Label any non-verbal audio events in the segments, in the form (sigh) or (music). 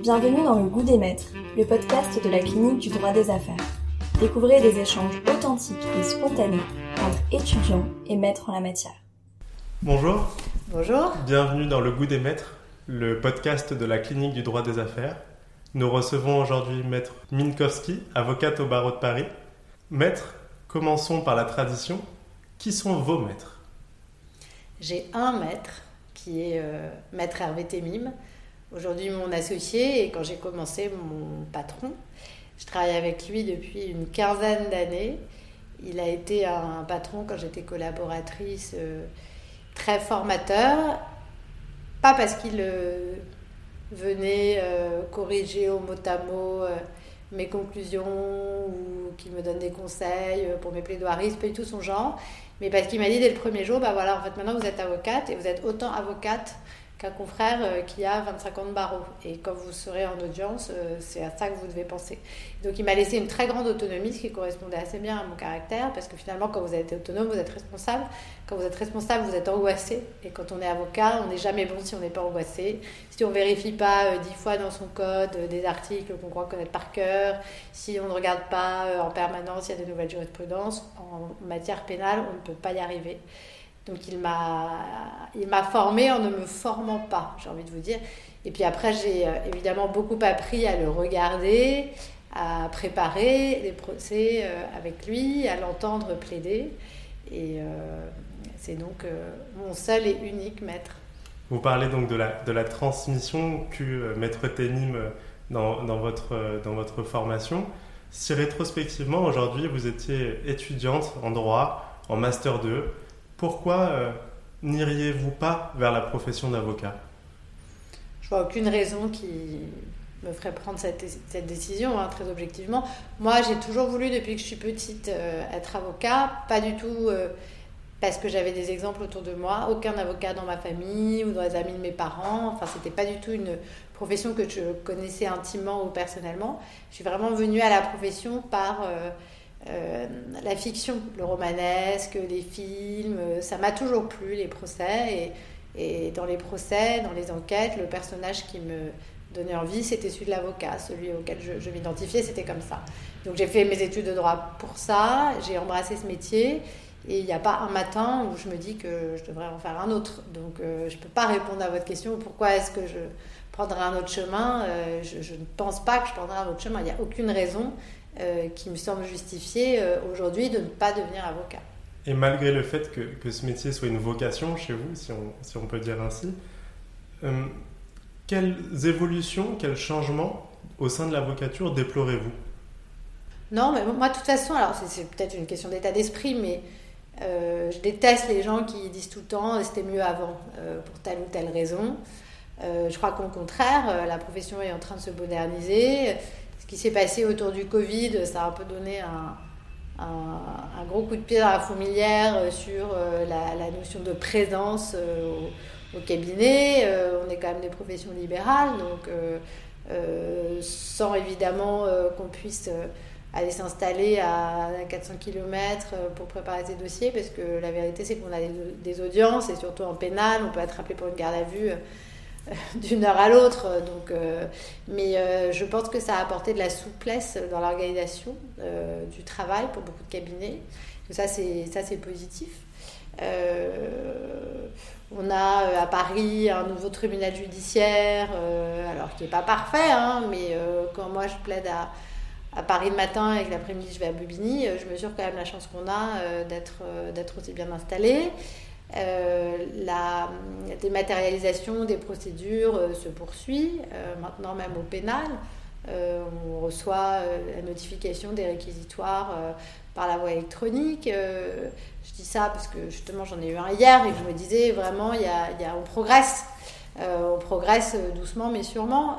Bienvenue dans Le Goût des Maîtres, le podcast de la clinique du droit des affaires. Découvrez des échanges authentiques et spontanés entre étudiants et maîtres en la matière. Bonjour. Bonjour. Bienvenue dans Le Goût des Maîtres, le podcast de la clinique du droit des affaires. Nous recevons aujourd'hui Maître Minkowski, avocate au barreau de Paris. Maître, commençons par la tradition. Qui sont vos maîtres? J'ai un maître qui est euh, Maître Hervé Temim, aujourd'hui mon associé et quand j'ai commencé mon patron. Je travaille avec lui depuis une quinzaine d'années. Il a été un patron quand j'étais collaboratrice euh, très formateur, pas parce qu'il euh, venait euh, corriger au mot à mot mes conclusions ou qu'il me donne des conseils pour mes plaidoiries, c'est pas du tout son genre, mais parce qu'il m'a dit dès le premier jour, bah voilà, en fait maintenant vous êtes avocate et vous êtes autant avocate qu'un confrère euh, qui a 25 ans de barreau. Et quand vous serez en audience, euh, c'est à ça que vous devez penser. Donc il m'a laissé une très grande autonomie, ce qui correspondait assez bien à mon caractère, parce que finalement, quand vous êtes autonome, vous êtes responsable. Quand vous êtes responsable, vous êtes angoissé. Et quand on est avocat, on n'est jamais bon si on n'est pas angoissé. Si on vérifie pas euh, dix fois dans son code des articles qu'on croit connaître par cœur, si on ne regarde pas en permanence, il y a de nouvelles jurisprudences, en matière pénale, on ne peut pas y arriver. Donc il m'a, formé en ne me formant pas, j'ai envie de vous dire. Et puis après, j'ai euh, évidemment beaucoup appris à le regarder, à préparer les procès euh, avec lui, à l'entendre plaider. Et euh, c'est donc mon seul et unique maître. Vous parlez donc de la, de la transmission que Maître Ténim dans, dans, votre, dans votre formation. Si rétrospectivement, aujourd'hui, vous étiez étudiante en droit, en Master 2, pourquoi euh, n'iriez-vous pas vers la profession d'avocat? Je vois aucune raison qui me ferait prendre cette, décision, hein, très objectivement. Moi, j'ai toujours voulu, depuis que je suis petite, euh, être avocat. Pas du tout euh, parce que j'avais des exemples autour de moi. Aucun avocat dans ma famille ou dans les amis de mes parents. Enfin, c'était pas du tout une profession que je connaissais intimement ou personnellement. Je suis vraiment venue à la profession par la fiction, le romanesque, les films, euh, ça m'a toujours plu, les procès. Et, dans les procès, dans les enquêtes, le personnage qui me donnait envie, c'était celui de l'avocat, celui auquel je, je m'identifiais, c'était comme ça. Donc j'ai fait mes études de droit pour ça, j'ai embrassé ce métier. Et il n'y a pas un matin où je me dis que je devrais en faire un autre. Donc euh, je ne peux pas répondre à votre question, pourquoi est-ce que je prendrai un autre chemin je, je, ne pense pas que je prendrai un autre chemin. Il n'y a aucune raison. Euh, qui me semble justifier euh, aujourd'hui de ne pas devenir avocat. Et malgré le fait que, que, ce métier soit une vocation chez vous, si on, si on peut dire ainsi, euh, quelles évolutions, quels changements au sein de l'avocature déplorez-vous? Non, mais moi, de toute façon, alors c'est peut-être une question d'état d'esprit, mais je déteste les gens qui disent tout le temps c'était mieux avant pour telle ou telle raison. Je crois qu'au contraire, la profession est en train de se moderniser qui s'est passé autour du Covid, ça a un peu donné un, gros coup de pied dans la fourmilière euh, sur euh, la, notion de présence euh, au, cabinet. on est quand même des professions libérales, donc sans évidemment qu'on puisse aller s'installer à 400 km pour préparer ses dossiers, parce que la vérité c'est qu'on a des, audiences, et surtout en pénal, on peut être appelé pour une garde à vue (laughs) d'une heure à l'autre. Donc, euh, mais euh, je pense que ça a apporté de la souplesse dans l'organisation euh, du travail pour beaucoup de cabinets. ça, c'est ça, c'est positif. on a à Paris un nouveau tribunal judiciaire, alors qui n'est pas parfait, hein, mais quand moi je plaide à, à Paris le matin et que l'après-midi je vais à Bobigny, je mesure quand même la chance qu'on a d'être d'être aussi bien installé. Euh, la dématérialisation des procédures euh, se poursuit, euh, maintenant même au pénal. on reçoit la notification des réquisitoires par la voie électronique. je dis ça parce que justement j'en ai eu un hier et je me disais vraiment, y a, y a, on progresse. on progresse doucement mais sûrement.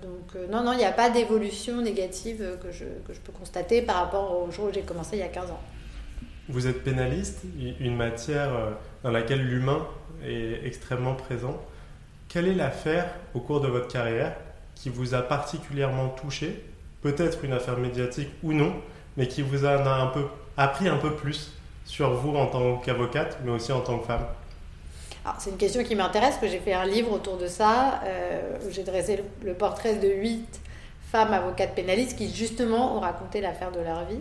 donc non, non, il n'y a pas d'évolution négative que je, que je peux constater par rapport au jour où j'ai commencé il y a 15 ans. Vous êtes pénaliste, une matière euh, dans laquelle l'humain est extrêmement présent. Quelle est l'affaire au cours de votre carrière qui vous a particulièrement touché Peut-être une affaire médiatique ou non, mais qui vous a un peu appris un peu plus sur vous en tant qu'avocate, mais aussi en tant que femme? C'est une question qui m'intéresse, que j'ai fait un livre autour de ça, où j'ai dressé le, portrait de huit femmes avocates pénalistes qui justement ont raconté l'affaire de leur vie.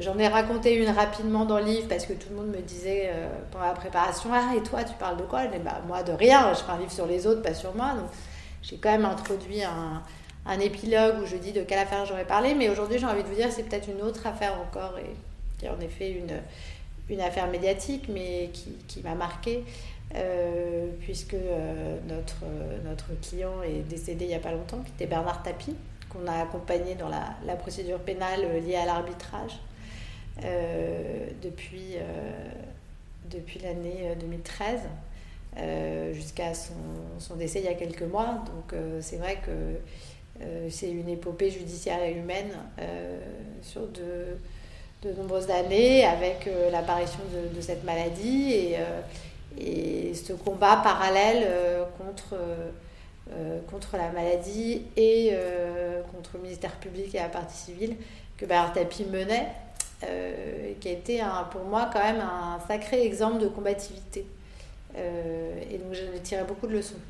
J'en ai raconté une rapidement dans le livre parce que tout le monde me disait pendant la préparation Ah, et toi, tu parles de quoi? Je dis bah, Moi, de rien. Je fais un livre sur les autres, pas sur moi. Donc, j'ai quand même introduit un, épilogue où je dis de quelle affaire j'aurais parlé, mais aujourd'hui j'ai envie de vous dire c'est peut-être une autre affaire encore, et qui est en effet une, affaire médiatique, mais qui, m'a marqué, euh, puisque euh, notre, notre client est décédé il n'y a pas longtemps, qui était Bernard Tapie, qu'on a accompagné dans la, procédure pénale liée à l'arbitrage euh, depuis, depuis l'année 2013. jusqu'à son, décès il y a quelques mois. Donc c'est vrai que euh, c'est une épopée judiciaire et humaine euh, sur de, nombreuses années avec euh, l'apparition de, cette maladie et ce combat parallèle contre, contre la maladie et contre le ministère public et la partie civile que Bernard Tapie menait, qui a été pour moi quand même un sacré exemple de combativité. et donc j'en ai tiré beaucoup de leçons.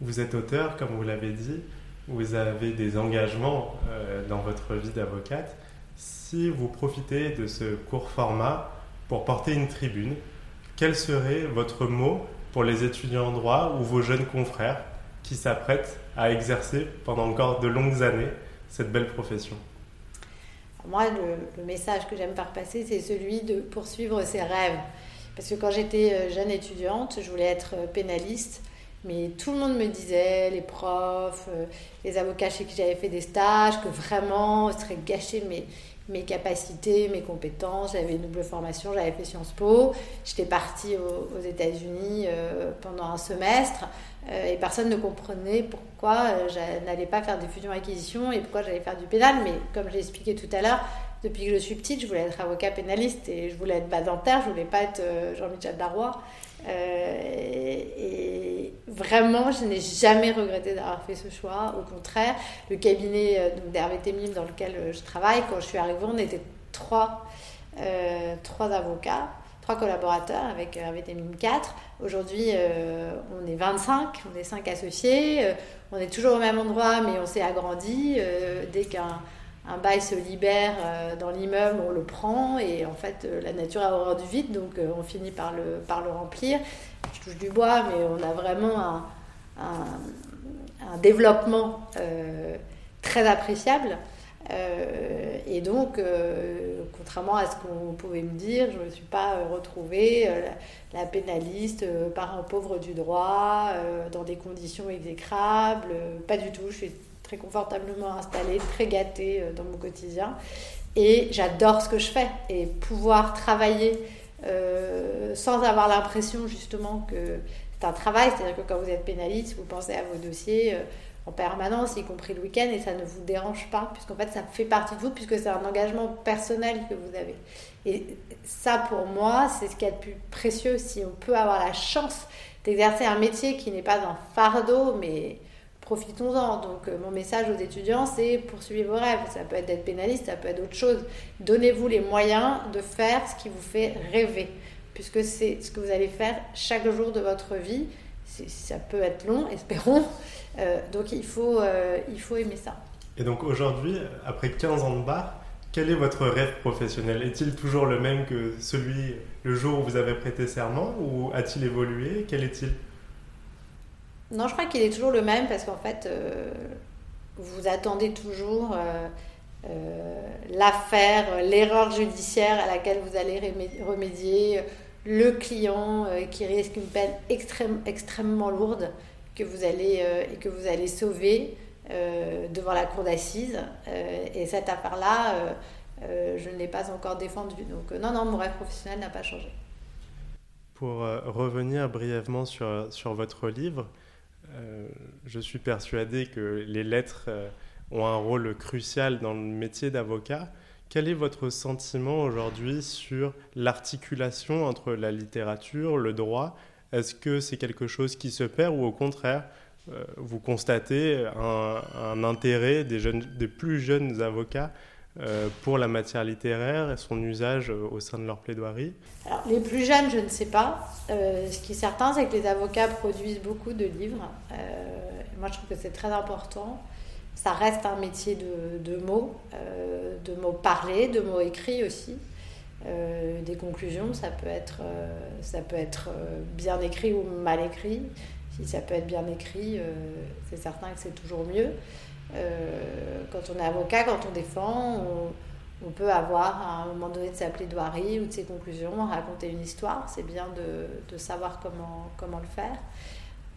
Vous êtes auteur, comme vous l'avez dit vous avez des engagements euh, dans votre vie d'avocate, si vous profitez de ce court format pour porter une tribune, quel serait votre mot pour les étudiants en droit ou vos jeunes confrères qui s'apprêtent à exercer pendant encore de longues années cette belle profession Moi, le, le message que j'aime faire passer, c'est celui de poursuivre ses rêves. Parce que quand j'étais euh, jeune étudiante, je voulais être euh, pénaliste. Mais tout le monde me disait, les profs, euh, les avocats chez qui j'avais fait des stages, que vraiment, ce serait gâcher mes, mes capacités, mes compétences. J'avais une double formation, j'avais fait Sciences Po. J'étais partie aux, États-Unis euh, pendant un semestre euh, et personne ne comprenait pourquoi je n'allais pas faire des fusions-acquisitions et pourquoi j'allais faire du pénal. Mais comme j'ai expliqué tout à l'heure, depuis que je suis petite, je voulais être avocat pénaliste et je voulais être bas dentaire, je voulais pas être Jean-Michel Darrois. Et vraiment, je n'ai jamais regretté d'avoir fait ce choix. Au contraire, le cabinet euh, d'Hervé Temim dans lequel euh, je travaille, quand je suis arrivée, on était trois, trois avocats, trois collaborateurs avec Hervé Temim 4. Aujourd'hui, on est 25, on est 5 associés. on est toujours au même endroit, mais on s'est agrandi. dès qu'un un bail se libère euh, dans l'immeuble, on le prend et en fait euh, la nature a horreur du vide, donc euh, on finit par le, par le remplir. Du bois, mais on a vraiment un, développement très appréciable. et donc, contrairement à ce qu'on pouvait me dire, je ne me suis pas retrouvée la, la, pénaliste, parent pauvre du droit, dans des conditions exécrables. pas du tout. Je suis très confortablement installée, très gâtée euh, dans mon quotidien. Et j'adore ce que je fais. Et pouvoir travailler euh, sans avoir l'impression justement que c'est un travail, c'est-à-dire que quand vous êtes pénaliste, vous pensez à vos dossiers euh, en permanence, y compris le week-end, et ça ne vous dérange pas, puisqu'en fait ça fait partie de vous, puisque c'est un engagement personnel que vous avez. Et ça, pour moi, c'est ce qui est le plus précieux, si on peut avoir la chance d'exercer un métier qui n'est pas un fardeau, mais profitons-en. Donc euh, mon message aux étudiants, c'est poursuivez vos rêves. Ça peut être d'être pénaliste, ça peut être autre chose. Donnez-vous les moyens de faire ce qui vous fait rêver, puisque c'est ce que vous allez faire chaque jour de votre vie. Ça peut être long, (laughs) espérons. Euh, donc il faut, euh, il faut aimer ça. Et donc aujourd'hui, après 15 ans de bar, quel est votre rêve professionnel? Est-il toujours le même que celui le jour où vous avez prêté serment ou a-t-il évolué? Quel est-il? Non, je crois qu'il est toujours le même parce qu'en fait, euh, vous attendez toujours euh, euh, l'affaire, l'erreur judiciaire à laquelle vous allez remédier, le client qui risque une peine extrême, extrêmement lourde que vous allez, et que vous allez sauver devant la cour d'assises. et cette affaire-là, je ne l'ai pas encore défendue. Donc non, non, mon rêve professionnel n'a pas changé. Pour revenir brièvement sur, sur votre livre, je suis persuadé que les lettres euh, ont un rôle crucial dans le métier d'avocat. Quel est votre sentiment aujourd'hui sur l'articulation entre la littérature, le droit? Est-ce que c'est quelque chose qui se perd ou au contraire, euh, vous constatez un, intérêt des, plus jeunes avocats pour la matière littéraire et son usage au sein de leur plaidoirie Alors, les plus jeunes, je ne sais pas. ce qui est certain, c'est que les avocats produisent beaucoup de livres. moi, je trouve que c'est très important ça reste un métier de, mots, euh, de mots parlés, de mots écrits aussi. Euh, des conclusions, ça peut être, euh, ça peut être bien écrit ou mal écrit. Si ça peut être bien écrit, c'est certain que c'est toujours mieux. Quand on est avocat, quand on défend, on, peut avoir à un moment donné de sa plaidoirie ou de ses conclusions, raconter une histoire. C'est bien de, savoir comment, le faire.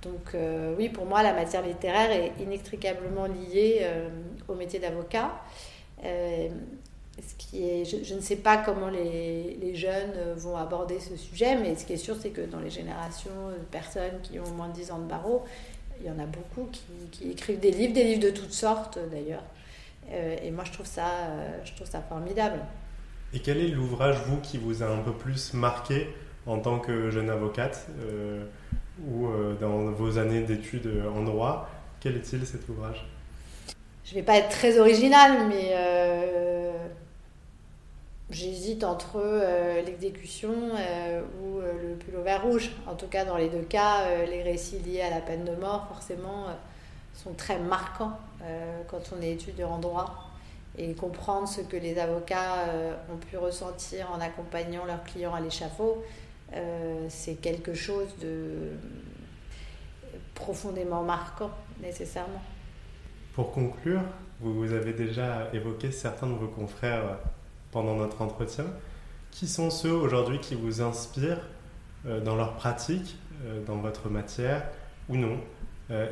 Donc euh, oui, pour moi, la matière littéraire est inextricablement liée euh, au métier d'avocat. Euh, ce qui est, je, ne sais pas comment les, les, jeunes vont aborder ce sujet, mais ce qui est sûr, c'est que dans les générations de personnes qui ont moins de 10 ans de barreau, il y en a beaucoup qui, qui écrivent des livres, des livres de toutes sortes d'ailleurs. et moi, je trouve, ça, je trouve ça formidable. Et quel est l'ouvrage, vous, qui vous a un peu plus marqué en tant que jeune avocate ou euh, dans vos années d'études euh, en droit? Quel est-il cet ouvrage? Je ne vais pas être très original, mais euh, j'hésite entre l'exécution ou le pull au vert rouge. En tout cas, dans les deux cas, les récits liés à la peine de mort, forcément, sont très marquants quand on est étudiant en droit. Et comprendre ce que les avocats ont pu ressentir en accompagnant leurs clients à l'échafaud, euh, c'est quelque chose de profondément marquant, nécessairement. Pour conclure, vous avez déjà évoqué certains de vos confrères pendant notre entretien. Qui sont ceux aujourd'hui qui vous inspirent euh, dans leur pratique, euh, dans votre matière ou non,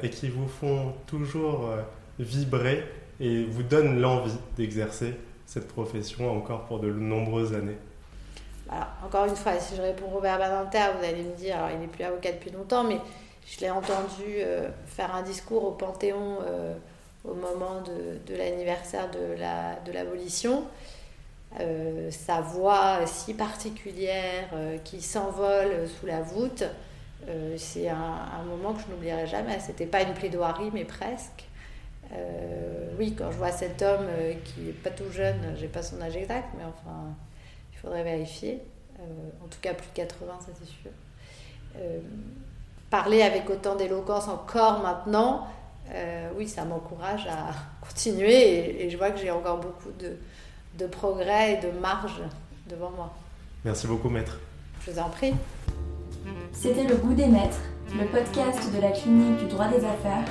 et qui vous font toujours vibrer et vous donnent l'envie d'exercer cette profession encore pour de nombreuses années encore une fois, si je réponds Robert Badinter, vous allez me dire, alors il n'est plus avocat depuis longtemps, mais je l'ai entendu euh, faire un discours au Panthéon euh, au moment de, l'anniversaire de l'abolition. La, euh, sa voix si particulière qui s'envole sous la voûte, c'est un, moment que je n'oublierai jamais. C'était pas une plaidoirie, mais presque. oui, quand je vois cet homme qui n'est pas tout jeune, j'ai pas son âge exact, mais enfin, il faudrait vérifier. Euh, en tout cas plus de 80, ça c'est sûr. Euh, parler avec autant d'éloquence encore maintenant, euh, oui, ça m'encourage à (laughs) continuer et, je vois que j'ai encore beaucoup de, de, progrès et de marge devant moi. Merci beaucoup, maître. Je vous en prie. C'était Le Goût des Maîtres, le podcast de la clinique du droit des affaires